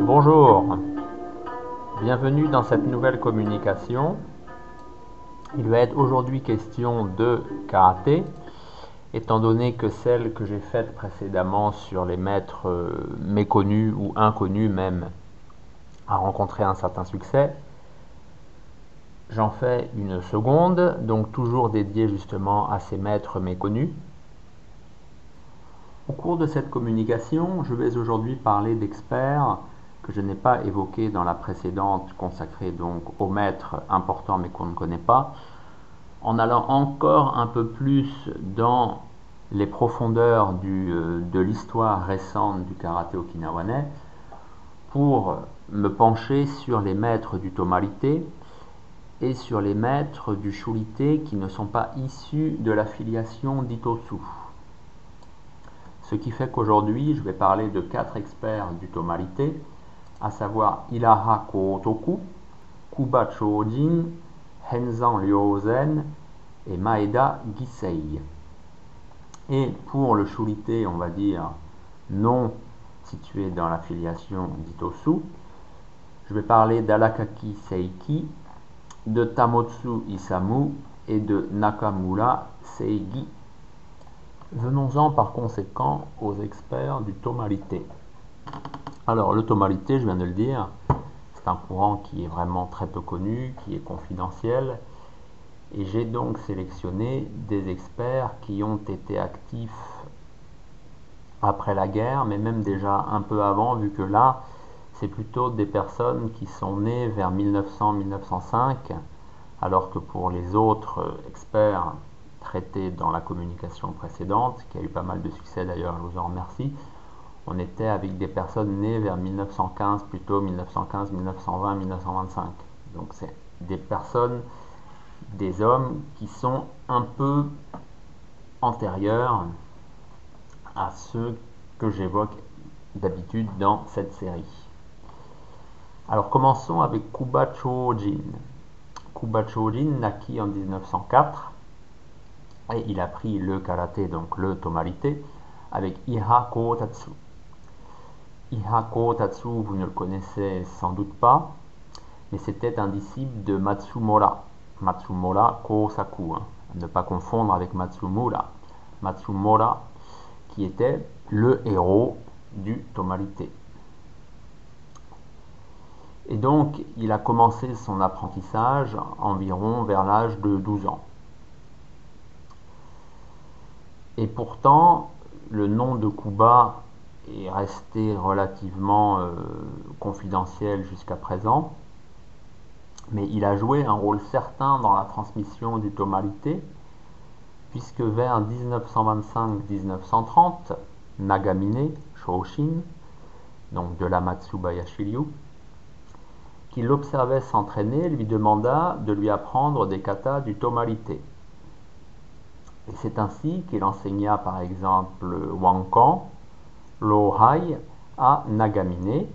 Bonjour, bienvenue dans cette nouvelle communication. Il va être aujourd'hui question de karaté, étant donné que celle que j'ai faite précédemment sur les maîtres euh, méconnus ou inconnus même a rencontré un certain succès. J'en fais une seconde, donc toujours dédiée justement à ces maîtres méconnus. Au cours de cette communication, je vais aujourd'hui parler d'experts que je n'ai pas évoqués dans la précédente consacrée donc aux maîtres importants mais qu'on ne connaît pas, en allant encore un peu plus dans les profondeurs euh, de l'histoire récente du karaté okinawanais pour me pencher sur les maîtres du Tomarité et sur les maîtres du Shurité qui ne sont pas issus de la filiation d'Itosu. Ce qui fait qu'aujourd'hui, je vais parler de quatre experts du Tomarité, à savoir Ilaha Kootoku, Kuba Chojin, Henzan Ryozen et Maeda Gisei. Et pour le Shurité, on va dire non situé dans la filiation d'Itosu, je vais parler d'Alakaki Seiki, de Tamotsu Isamu et de Nakamura Seigi. Venons-en par conséquent aux experts du Tomarité. Alors le Tomarité, je viens de le dire, c'est un courant qui est vraiment très peu connu, qui est confidentiel, et j'ai donc sélectionné des experts qui ont été actifs après la guerre, mais même déjà un peu avant, vu que là, c'est plutôt des personnes qui sont nées vers 1900-1905, alors que pour les autres experts traité dans la communication précédente, qui a eu pas mal de succès d'ailleurs, je vous en remercie. On était avec des personnes nées vers 1915, plutôt 1915, 1920, 1925. Donc c'est des personnes, des hommes qui sont un peu antérieurs à ceux que j'évoque d'habitude dans cette série. Alors commençons avec Kuba Chojin. Kuba Chojin naquit en 1904 et il a pris le karaté, donc le tomarité, avec Iha Kotatsu. Iha Kotatsu, vous ne le connaissez sans doute pas, mais c'était un disciple de Matsumura. Matsumura Kosaku, hein. ne pas confondre avec Matsumura. Matsumura, qui était le héros du tomarité. Et donc, il a commencé son apprentissage environ vers l'âge de 12 ans. Et pourtant, le nom de Kuba est resté relativement euh, confidentiel jusqu'à présent, mais il a joué un rôle certain dans la transmission du Tomalité, puisque vers 1925-1930, Nagamine Shoshin, donc de la Matsubaya Shiryu, qui l'observait s'entraîner, lui demanda de lui apprendre des katas du Tomalité. Et c'est ainsi qu'il enseigna par exemple Wankan, Lohai à Nagamine,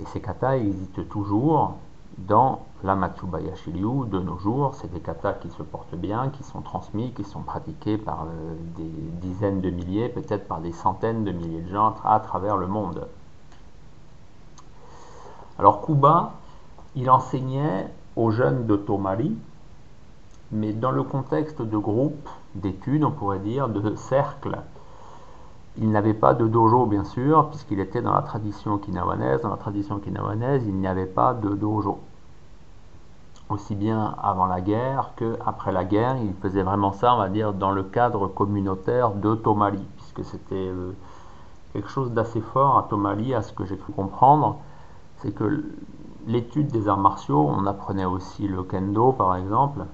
et ces katas existent toujours dans la Matsubaya Shiryu de nos jours. C'est des katas qui se portent bien, qui sont transmis, qui sont pratiqués par euh, des dizaines de milliers, peut-être par des centaines de milliers de gens à travers le monde. Alors Kuba, il enseignait aux jeunes de Tomari, mais dans le contexte de groupe d'études, on pourrait dire, de cercle. Il n'avait pas de dojo, bien sûr, puisqu'il était dans la tradition okinawanaise. Dans la tradition okinawanaise, il n'y avait pas de dojo. Aussi bien avant la guerre qu'après la guerre, il faisait vraiment ça, on va dire, dans le cadre communautaire de Tomali, puisque c'était euh, quelque chose d'assez fort à Tomali, à ce que j'ai pu comprendre. C'est que l'étude des arts martiaux, on apprenait aussi le kendo, par exemple,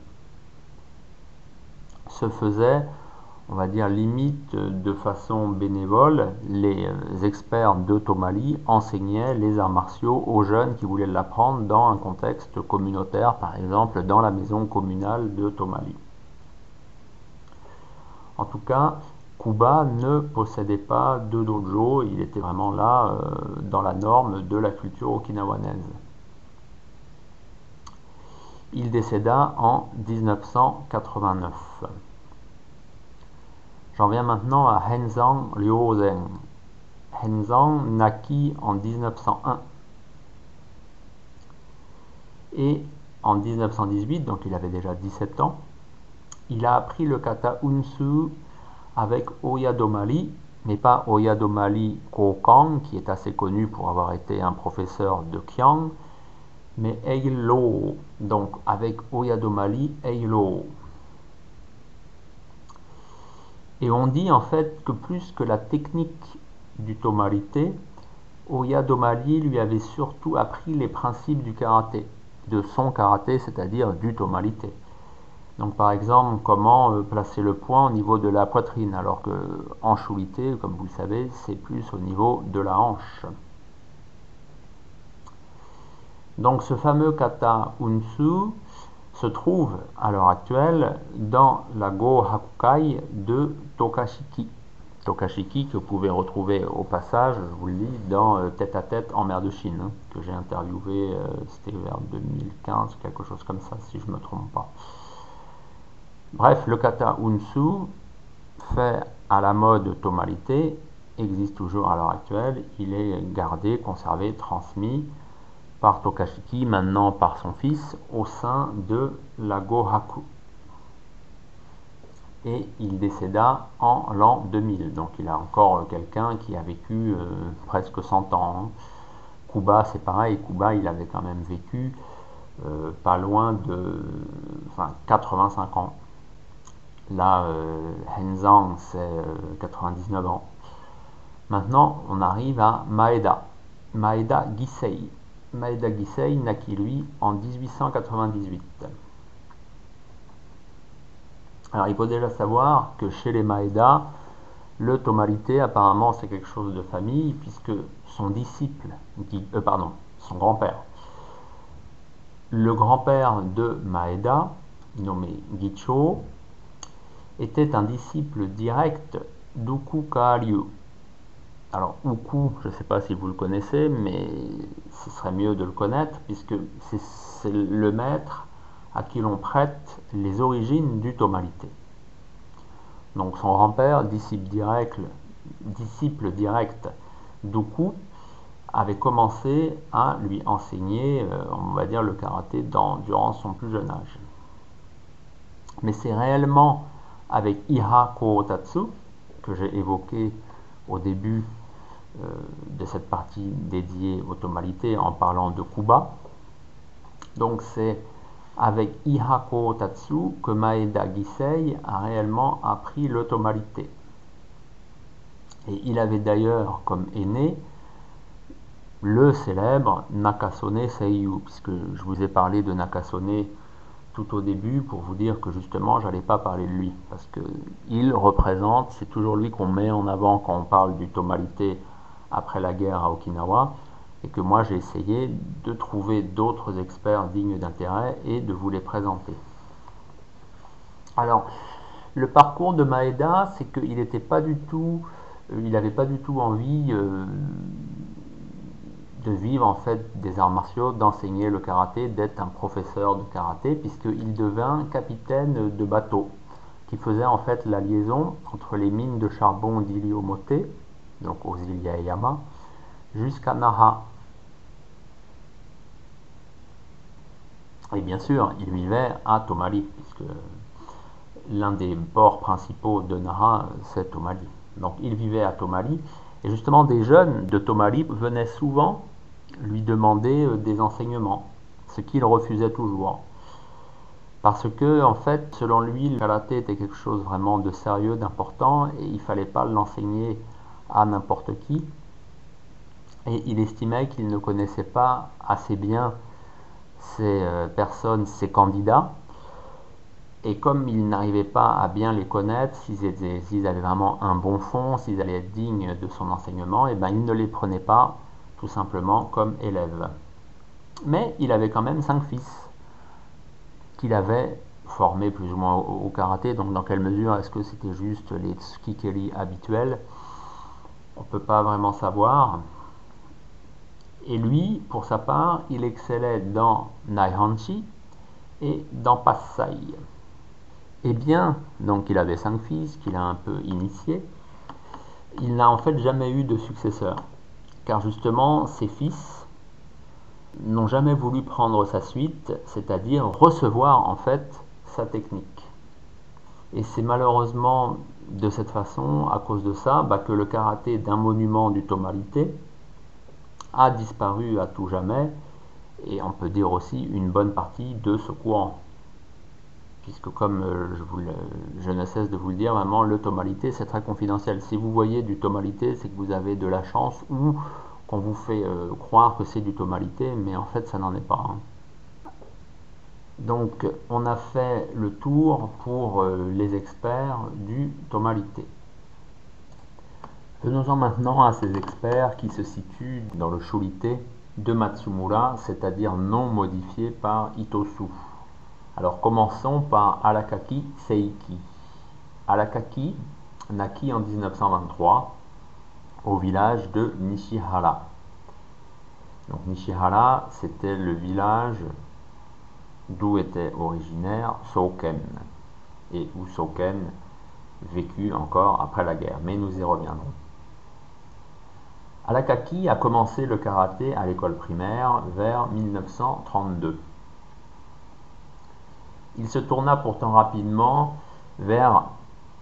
se faisait, on va dire, limite de façon bénévole. Les experts de Tomali enseignaient les arts martiaux aux jeunes qui voulaient l'apprendre dans un contexte communautaire, par exemple dans la maison communale de Tomali. En tout cas, Kuba ne possédait pas de dojo, il était vraiment là euh, dans la norme de la culture okinawanaise. Il décéda en 1989. J'en viens maintenant à Henzang Liuzhen. Henzang naquit en 1901 Et en 1918, donc il avait déjà 17 ans, il a appris le kata Unsu avec Oyadomali, mais pas Oyadomali Kokang, qui est assez connu pour avoir été un professeur de Kiang, mais Eilo, donc avec Oyadomali Eilo. Et on dit en fait que plus que la technique du tomarité, Oyadomali lui avait surtout appris les principes du karaté, de son karaté, c'est-à-dire du tomalité. Donc par exemple, comment euh, placer le poing au niveau de la poitrine, alors que en choulité, comme vous le savez, c'est plus au niveau de la hanche. Donc ce fameux kata unsu se trouve à l'heure actuelle dans la Go Hakukai de Tokashiki. Tokashiki que vous pouvez retrouver au passage, je vous le dis, dans euh, Tête à Tête en mer de Chine, hein, que j'ai interviewé, euh, c'était vers 2015, quelque chose comme ça, si je ne me trompe pas. Bref, le kata unsu, fait à la mode tonalité, existe toujours à l'heure actuelle. Il est gardé, conservé, transmis par Tokashiki, maintenant par son fils, au sein de la Gohaku. Et il décéda en l'an 2000. Donc il a encore quelqu'un qui a vécu euh, presque 100 ans. Hein. Kuba, c'est pareil. Kuba, il avait quand même vécu euh, pas loin de enfin, 85 ans. Là, euh, Henzang, c'est 99 euh, ans. Maintenant, on arrive à Maeda. Maeda Gisei. Maeda Gisei naquit lui en 1898. Alors, il faut déjà savoir que chez les Maeda, le tomalité, apparemment, c'est quelque chose de famille, puisque son disciple, euh, pardon, son grand-père, le grand-père de Maeda, nommé Gicho, était un disciple direct d'Uku Kaalyu. Alors Uku, je ne sais pas si vous le connaissez, mais ce serait mieux de le connaître, puisque c'est le maître à qui l'on prête les origines du tomalité. Donc son grand-père, disciple direct, disciple avait commencé à lui enseigner, euh, on va dire, le karaté durant son plus jeune âge. Mais c'est réellement avec Iha Kootatsu, que j'ai évoqué au début de cette partie dédiée aux tonalités en parlant de Kuba. Donc c'est avec Iha Kootatsu que Maeda Gisei a réellement appris l'automalité. Et il avait d'ailleurs comme aîné le célèbre Nakasone Seiyu, puisque je vous ai parlé de Nakasone tout au début pour vous dire que justement j'allais pas parler de lui parce que il représente, c'est toujours lui qu'on met en avant quand on parle du tomalité après la guerre à Okinawa et que moi j'ai essayé de trouver d'autres experts dignes d'intérêt et de vous les présenter. Alors le parcours de Maeda, c'est qu'il n'était pas du tout, euh, il n'avait pas du tout envie euh, de vivre en fait des arts martiaux, d'enseigner le karaté, d'être un professeur de karaté, puisqu'il devint capitaine de bateau, qui faisait en fait la liaison entre les mines de charbon d'Iliomote, donc aux îles Yaeyama, jusqu'à Naha. Et bien sûr, il vivait à Tomali, puisque l'un des ports principaux de Naha, c'est Tomali. Donc il vivait à Tomali, et justement des jeunes de Tomali venaient souvent lui demander euh, des enseignements, ce qu'il refusait toujours. Parce que, en fait, selon lui, le karaté était quelque chose vraiment de sérieux, d'important, et il ne fallait pas l'enseigner à n'importe qui. Et il estimait qu'il ne connaissait pas assez bien ces euh, personnes, ces candidats. Et comme il n'arrivait pas à bien les connaître, s'ils avaient vraiment un bon fond, s'ils allaient être dignes de son enseignement, et eh ben il ne les prenait pas tout simplement comme élève. Mais il avait quand même cinq fils qu'il avait formés plus ou moins au, karaté. Donc dans quelle mesure est-ce que c'était juste les tsukikeri habituels? On ne peut pas vraiment savoir. Et lui, pour sa part, il excellait dans Naihanchi et dans Passai. Et bien, donc il avait cinq fils qu'il a un peu initiés. Il n'a en fait jamais eu de successeur car justement ses fils n'ont jamais voulu prendre sa suite, c'est-à-dire recevoir en fait sa technique. Et c'est malheureusement de cette façon, à cause de ça, bah, que le karaté d'un monument du Tomalité a disparu à tout jamais, et on peut dire aussi une bonne partie de ce courant. Puisque comme euh, je, ne cesse de vous le dire, vraiment, le tomalité, c'est très confidentiel. Si vous voyez du tomalité, c'est que vous avez de la chance ou qu'on vous fait euh, croire que c'est du tomalité, mais en fait, ça n'en est pas. Hein. Donc, on a fait le tour pour euh, les experts du tomalité. Venons-en maintenant à ces experts qui se situent dans le shurité de Matsumura, c'est-à-dire non modifié par Itosu. Alors commençons par Alakaki Seiki. Alakaki naquit en 1923 au village de Nishihara. Donc Nishihara, c'était le village d'où était originaire Soken et où Soken vécut encore après la guerre, mais nous y reviendrons. Alakaki a commencé le karaté à l'école primaire vers 1932. Il se tourna pourtant rapidement vers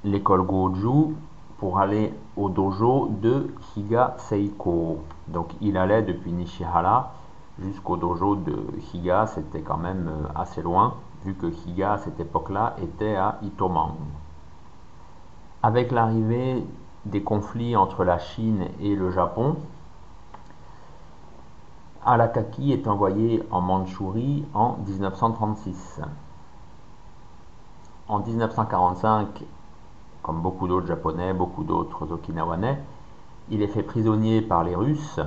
l'école Goju pour aller au dojo de Higa Seiko. Donc il allait depuis Nishihara jusqu'au dojo de Higa, c'était quand même euh, assez loin, vu que Higa à cette époque-là était à Itoman. Avec l'arrivée des conflits entre la Chine et le Japon, Alakaki est envoyé en Mandchourie en 1936. En 1945, comme beaucoup d'autres Japonais, beaucoup d'autres Okinawanais, il est fait prisonnier par les Russes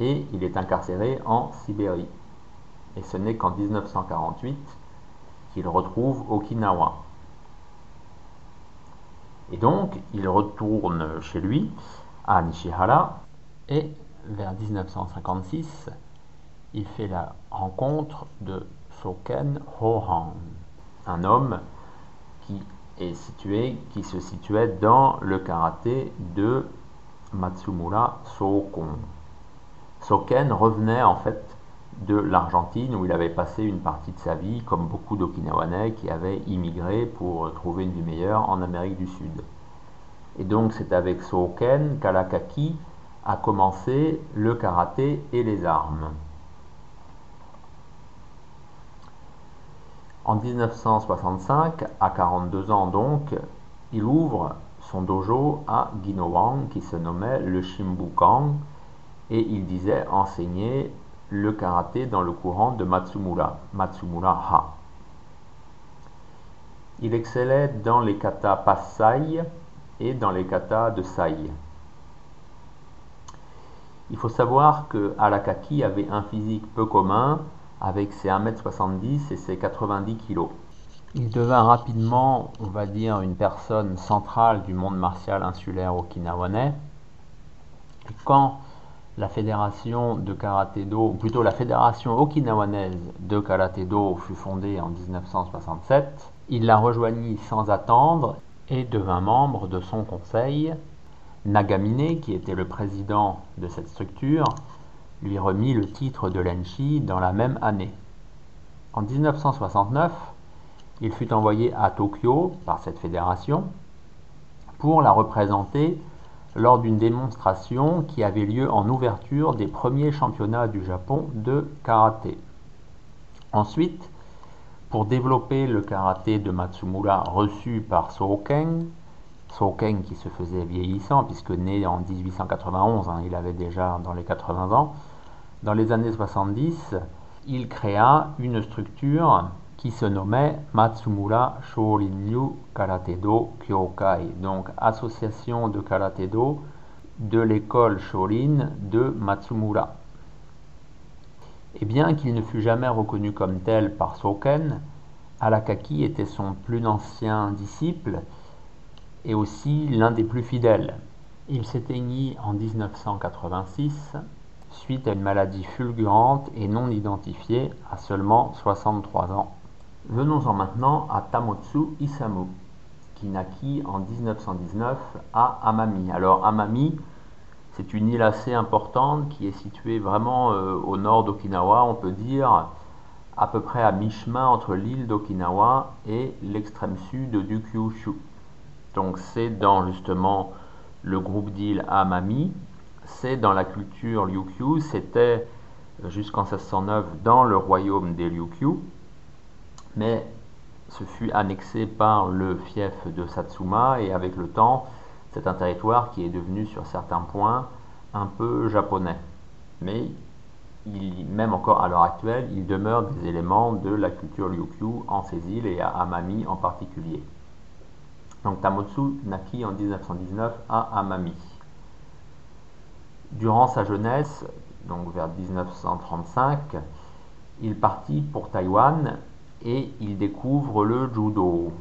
et il est incarcéré en Sibérie. Et ce n'est qu'en 1948 qu'il retrouve Okinawa. Et donc, il retourne chez lui, à Nishihara, et vers 1956, il fait la rencontre de Soken Hohan, un homme qui est situé, qui se situait dans le karaté de Matsumura Sokon. Soken revenait en fait de l'Argentine où il avait passé une partie de sa vie, comme beaucoup d'Okinawanais qui avaient immigré pour trouver une vie meilleure en Amérique du Sud. Et donc c'est avec Soken qu'Alakaki a commencé le karaté et les armes. En 1965, à 42 ans donc, il ouvre son dojo à Ginowang qui se nommait le Shimbukan et il disait enseigner le karaté dans le courant de Matsumura, Matsumura Ha. Il excellait dans les katas Passai et dans les katas de Sai. Il faut savoir que Alakaki avait un physique peu commun avec ses 1m70 et ses 90 kg. Il devint rapidement, on va dire, une personne centrale du monde martial insulaire okinawanais. quand la fédération de karaté-do, plutôt la fédération okinawanaise de karaté-do fut fondée en 1967, il la rejoignit sans attendre et devint membre de son conseil. Nagamine, qui était le président de cette structure, lui remit le titre de Lenshi dans la même année. En 1969, il fut envoyé à Tokyo par cette fédération pour la représenter lors d'une démonstration qui avait lieu en ouverture des premiers championnats du Japon de karaté. Ensuite, pour développer le karaté de Matsumura reçu par Soken, Soken qui se faisait vieillissant puisque né en 1891, hein, il avait déjà dans les 80 ans, dans les années 70, il créa une structure qui se nommait Matsumura Shorinryu Karate-do Kyokai, donc association de karaté-do de l'école Shorin de Matsumura. Et bien qu'il ne fût jamais reconnu comme tel par Soken, Alakaki était son plus ancien disciple et aussi l'un des plus fidèles. Il s'éteignit en 1986 suite à une maladie fulgurante et non identifiée à seulement 63 ans. Venons-en maintenant à Tamotsu Isamu, qui naquit en 1919 à Amami. Alors Amami, C'est une île assez importante qui est située vraiment euh, au nord d'Okinawa, on peut dire à peu près à mi-chemin entre l'île d'Okinawa et l'extrême sud du Kyushu. Donc c'est dans justement le groupe d'îles Amami, c'est dans la culture Ryukyu, c'était jusqu'en 1609 dans le royaume des Ryukyu, mais ce fut annexé par le fief de Satsuma et avec le temps, c'est un territoire qui est devenu sur certains points un peu japonais. Mais même encore à l'heure actuelle, il demeure des éléments de la culture Ryukyu en ces îles et à Amami en particulier. Donc Tamotsu naquit en 1919 à Amami. Durant sa jeunesse, donc vers 1935, il partit pour Taïwan et il découvre le judo.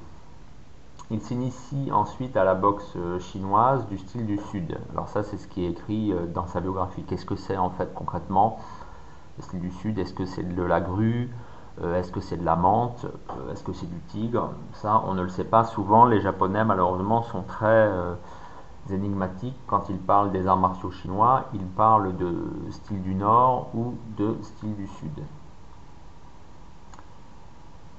Il s'initie ensuite à la boxe chinoise du style du Sud. Alors ça, c'est ce qui est écrit euh, dans sa biographie. Qu'est-ce que c'est en fait concrètement? Le style du Sud Est-ce que c'est de la grue? Euh, Est-ce que c'est de la menthe? Euh, Est-ce que c'est du tigre? Ça, on ne le sait pas. Souvent, les Japonais, malheureusement, sont très énigmatiques quand ils parlent des arts martiaux chinois. Ils parlent de style du Nord ou de style du Sud.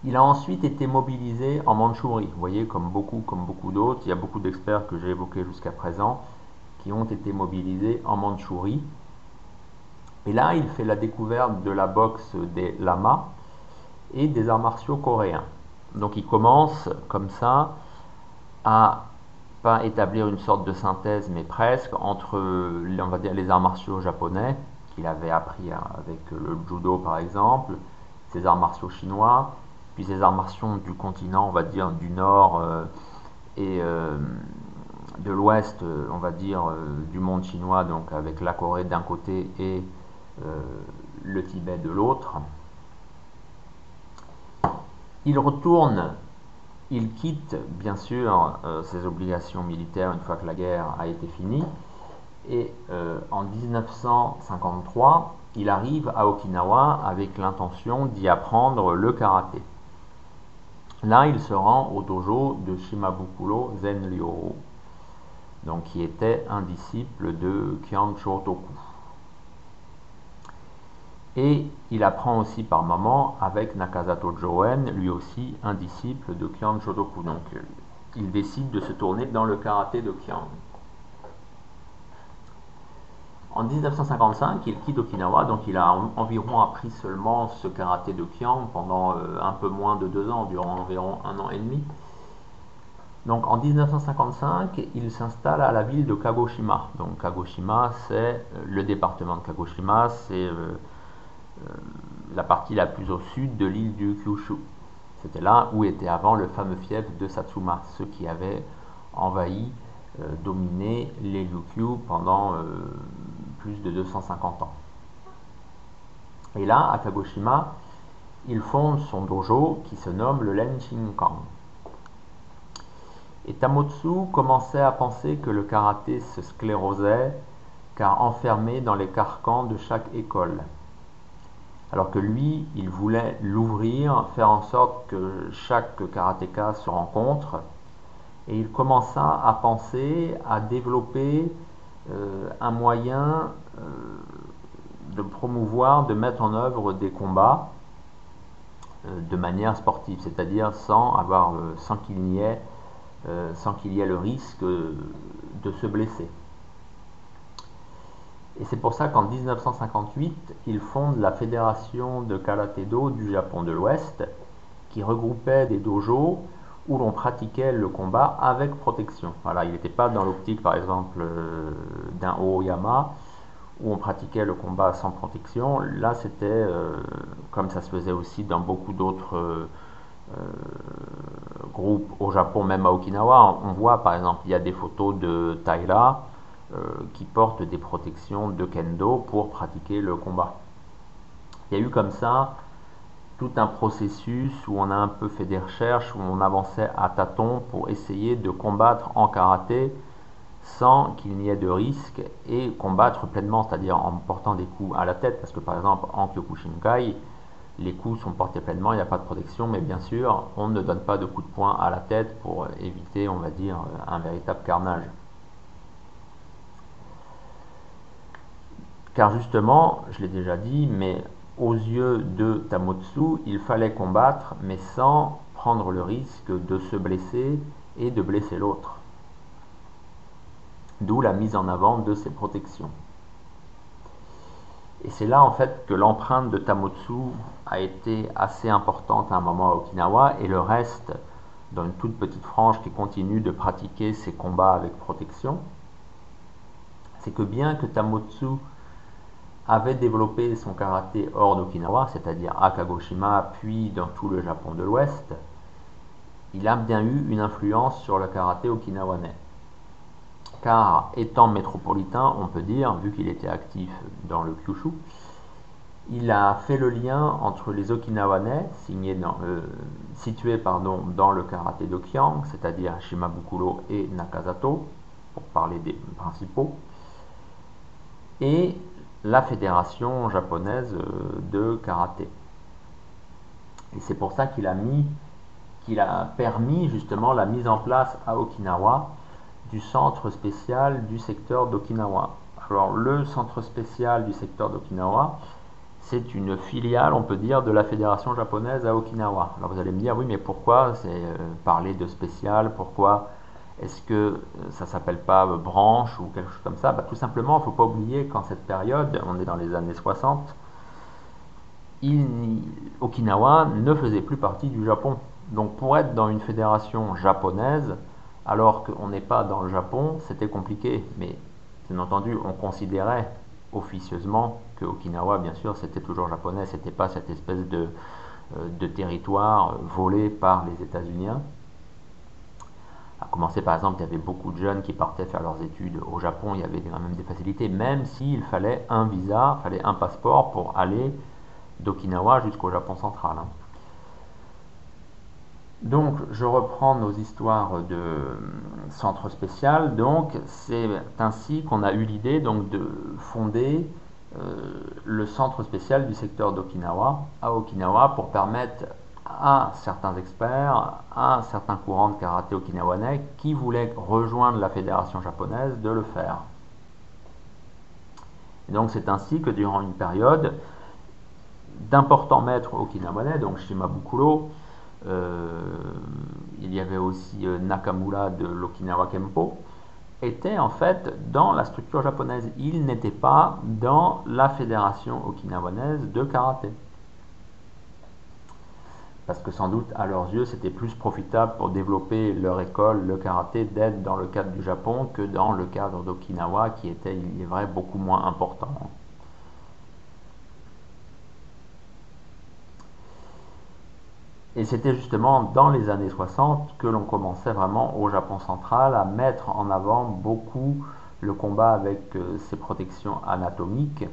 Il a ensuite été mobilisé en Mandchourie. Vous voyez, comme beaucoup, comme beaucoup d'autres, il y a beaucoup d'experts que j'ai évoqués jusqu'à présent qui ont été mobilisés en Mandchourie. Et là, il fait la découverte de la boxe des lamas et des arts martiaux coréens. Donc il commence comme ça à pas établir une sorte de synthèse, mais presque, entre on va les arts martiaux japonais, qu'il avait appris avec le judo par exemple, ses arts martiaux chinois, puis ces arts martiaux du continent, on va dire, du nord euh, et euh, de l'ouest, euh, on va dire, du monde chinois, donc avec la Corée d'un côté et le Tibet de l'autre. Il retourne, il quitte bien sûr ses obligations militaires une fois que la guerre a été finie, et en 1953, il arrive à Okinawa avec l'intention d'y apprendre le karaté. Là, il se rend au dojo de Shimabukuro Zen donc qui était un disciple de Kyan Shotoku. Et il apprend aussi par moment avec Nakazato Joen, lui aussi un disciple de Kyan Shotoku. Donc il décide de se tourner dans le karaté de Kyan. En 1955, il quitte Okinawa, donc il a environ appris seulement ce karaté de Kyang pendant euh, un peu moins de deux ans, durant environ un an et demi. Donc en 1955, il s'installe à la ville de Kagoshima. Donc Kagoshima, c'est euh, le département de Kagoshima, c'est euh, la partie la plus au sud de l'île du Kyushu. C'était là où était avant le fameux fief de Satsuma, ceux qui avaient envahi, dominé les Ryukyu pendant plus de 250 ans. Et là, à Kagoshima, il fonde son dojo qui se nomme le Lenshinkan. Et Tamotsu commençait à penser que le karaté se sclérosait car enfermé dans les carcans de chaque école. Alors que lui, il voulait l'ouvrir, faire en sorte que chaque karatéka se rencontre. Et il commença à penser à développer euh, un moyen euh, de promouvoir, de mettre en œuvre des combats euh, de manière sportive, c'est-à-dire sans avoir, sans qu'il n'y ait, sans qu'il y ait le risque de se blesser. Et c'est pour ça qu'en 1958, il fonde la Fédération de Karaté-Do du Japon de l'Ouest, qui regroupait des dojos où l'on pratiquait le combat avec protection. Voilà, il n'était pas dans l'optique, par exemple, euh, d'un Oyama, où on pratiquait le combat sans protection. Là, c'était, euh, comme ça se faisait aussi dans beaucoup d'autres euh, groupes au Japon, même à Okinawa, on voit, par exemple, il y a des photos de Taira qui portent des protections de kendo pour pratiquer le combat. Il y a eu comme ça tout un processus où on a un peu fait des recherches, où on avançait à tâtons pour essayer de combattre en karaté sans qu'il n'y ait de risque et combattre pleinement, c'est-à-dire en portant des coups à la tête, parce que par exemple en Kyokushinkai, les coups sont portés pleinement, il n'y a pas de protection, mais bien sûr, on ne donne pas de coups de poing à la tête pour éviter, on va dire, un véritable carnage. Car justement, je l'ai déjà dit, mais aux yeux de Tamotsu, il fallait combattre, mais sans prendre le risque de se blesser et de blesser l'autre. D'où la mise en avant de ces protections. Et c'est là en fait que l'empreinte de Tamotsu a été assez importante à un moment à Okinawa et le reste dans une toute petite frange qui continue de pratiquer ces combats avec protection. C'est que bien que Tamotsu avait développé son karaté hors d'Okinawa, c'est-à-dire à Kagoshima puis dans tout le Japon de l'Ouest, il a bien eu une influence sur le karaté okinawanais. Car étant métropolitain, on peut dire, vu qu'il était actif dans le Kyushu, il a fait le lien entre les Okinawanais, euh, situés dans le karaté d'Okiang, c'est-à-dire Shimabukuro et Nakazato, pour parler des principaux, et la fédération japonaise euh, de karaté. Et c'est pour ça qu'il a mis, qu'il a permis justement la mise en place à Okinawa du centre spécial du secteur d'Okinawa. Alors le centre spécial du secteur d'Okinawa, c'est une filiale, on peut dire, de la fédération japonaise à Okinawa. Alors vous allez me dire, oui, mais pourquoi c'est euh, parler de spécial? Pourquoi est-ce que euh, ça s'appelle pas euh, branche ou quelque chose comme ça? Bah, Tout simplement, il ne faut pas oublier qu'en cette période, on est dans les années 60, Okinawa ne faisait plus partie du Japon. Donc pour être dans une fédération japonaise, alors qu'on n'est pas dans le Japon, c'était compliqué. Mais bien entendu, on considérait officieusement que Okinawa, bien sûr, c'était toujours japonais, c'était pas cette espèce de, euh, de territoire volé par les États-Unis. À commencer par exemple, il y avait beaucoup de jeunes qui partaient faire leurs études au Japon, il y avait quand même des facilités, même s'il fallait un visa, il fallait un passeport pour aller d'Okinawa jusqu'au Japon central. Donc, je reprends nos histoires de centre spécial. Donc, c'est ainsi qu'on a eu l'idée donc de fonder euh, le centre spécial du secteur d'Okinawa à Okinawa pour permettre à certains experts, à certains courants de karaté okinawanais qui voulaient rejoindre la fédération japonaise de le faire. Et donc, c'est ainsi que durant une période, d'importants maîtres okinawanais, donc Shimabukuro, euh, il y avait aussi euh, Nakamura de l'Okinawa Kempo, était en fait dans la structure japonaise. Il n'était pas dans la fédération okinawanaise de karaté. Parce que sans doute, à leurs yeux, c'était plus profitable pour développer leur école, le karaté, d'être dans le cadre du Japon que dans le cadre d'Okinawa, qui était, il est vrai, beaucoup moins important. Et c'était justement dans les années 60 que l'on commençait vraiment au Japon central à mettre en avant beaucoup le combat avec euh, ses protections anatomiques.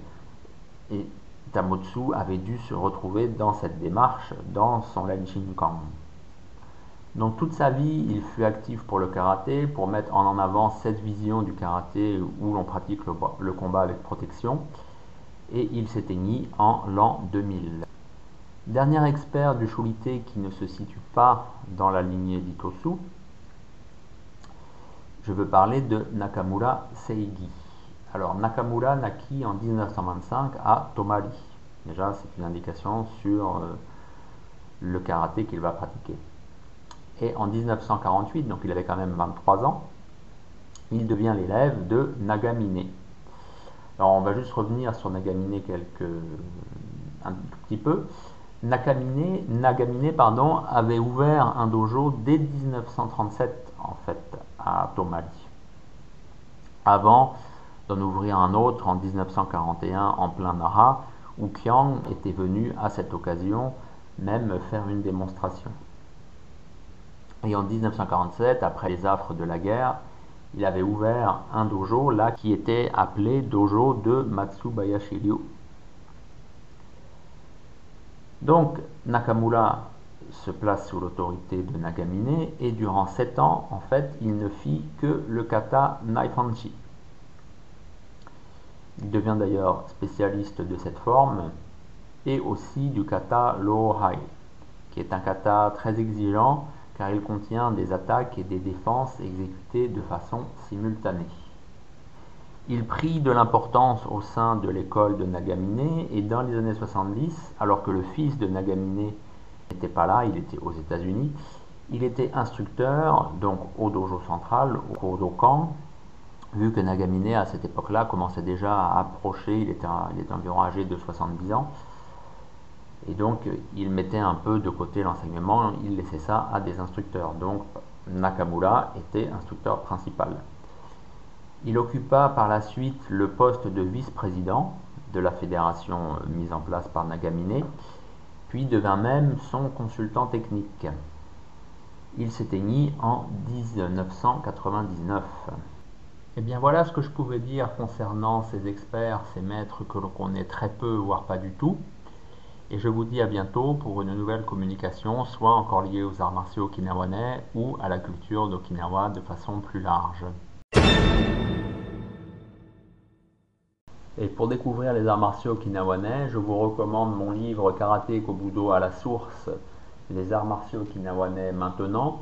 Et Tamotsu avait dû se retrouver dans cette démarche dans son Kang. Donc toute sa vie, il fut actif pour le karaté, pour mettre en avant cette vision du karaté où l'on pratique le, combat avec protection. Et il s'éteignit en l'an 2000. Dernier expert du Shulite qui ne se situe pas dans la lignée d'Itosu, je veux parler de Nakamura Seigi. Alors Nakamura naquit en 1925 à Tomari. Déjà, c'est une indication sur euh, le karaté qu'il va pratiquer. Et en 1948, donc il avait quand même 23 ans, il devient l'élève de Nagamine. Alors on va juste revenir sur Nagamine quelques, un petit peu. Nagamine avait ouvert un dojo dès 1937 en fait à Tomari. Avant d'en ouvrir un autre en 1941 en plein Nara, où Kiang était venu à cette occasion même faire une démonstration. Et en 1947, après les affres de la guerre, il avait ouvert un dojo là qui était appelé dojo de Matsubayashi Ryu donc Nakamura se place sous l'autorité de Nagamine et durant sept ans, en fait, il ne fit que le kata Naifanchi. Il devient d'ailleurs spécialiste de cette forme et aussi du kata Lohai, qui est un kata très exigeant car il contient des attaques et des défenses exécutées de façon simultanée. Il prit de l'importance au sein de l'école de Nagamine et dans les années 70, alors que le fils de Nagamine n'était pas là, il était aux États-Unis, il était instructeur donc au dojo central, au Kodokan, vu que Nagamine à cette époque-là commençait déjà à approcher, il était, il était environ âgé de 70 ans, et donc il mettait un peu de côté l'enseignement, il laissait ça à des instructeurs. Donc Nakamura était instructeur principal. Il occupa par la suite le poste de vice-président de la fédération mise en place par Nagamine, puis devint même son consultant technique. Il s'éteignit en 1999. Et bien voilà ce que je pouvais dire concernant ces experts, ces maîtres que l'on connaît très peu, voire pas du tout. Et je vous dis à bientôt pour une nouvelle communication, soit encore liée aux arts martiaux okinawanais ou à la culture d'Okinawa de façon plus large. Et pour découvrir les arts martiaux okinawanais, je vous recommande mon livre Karaté Kobudo à la source, les arts martiaux okinawanais maintenant.